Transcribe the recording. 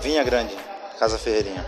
Vinha Grande, Casa Ferreirinha.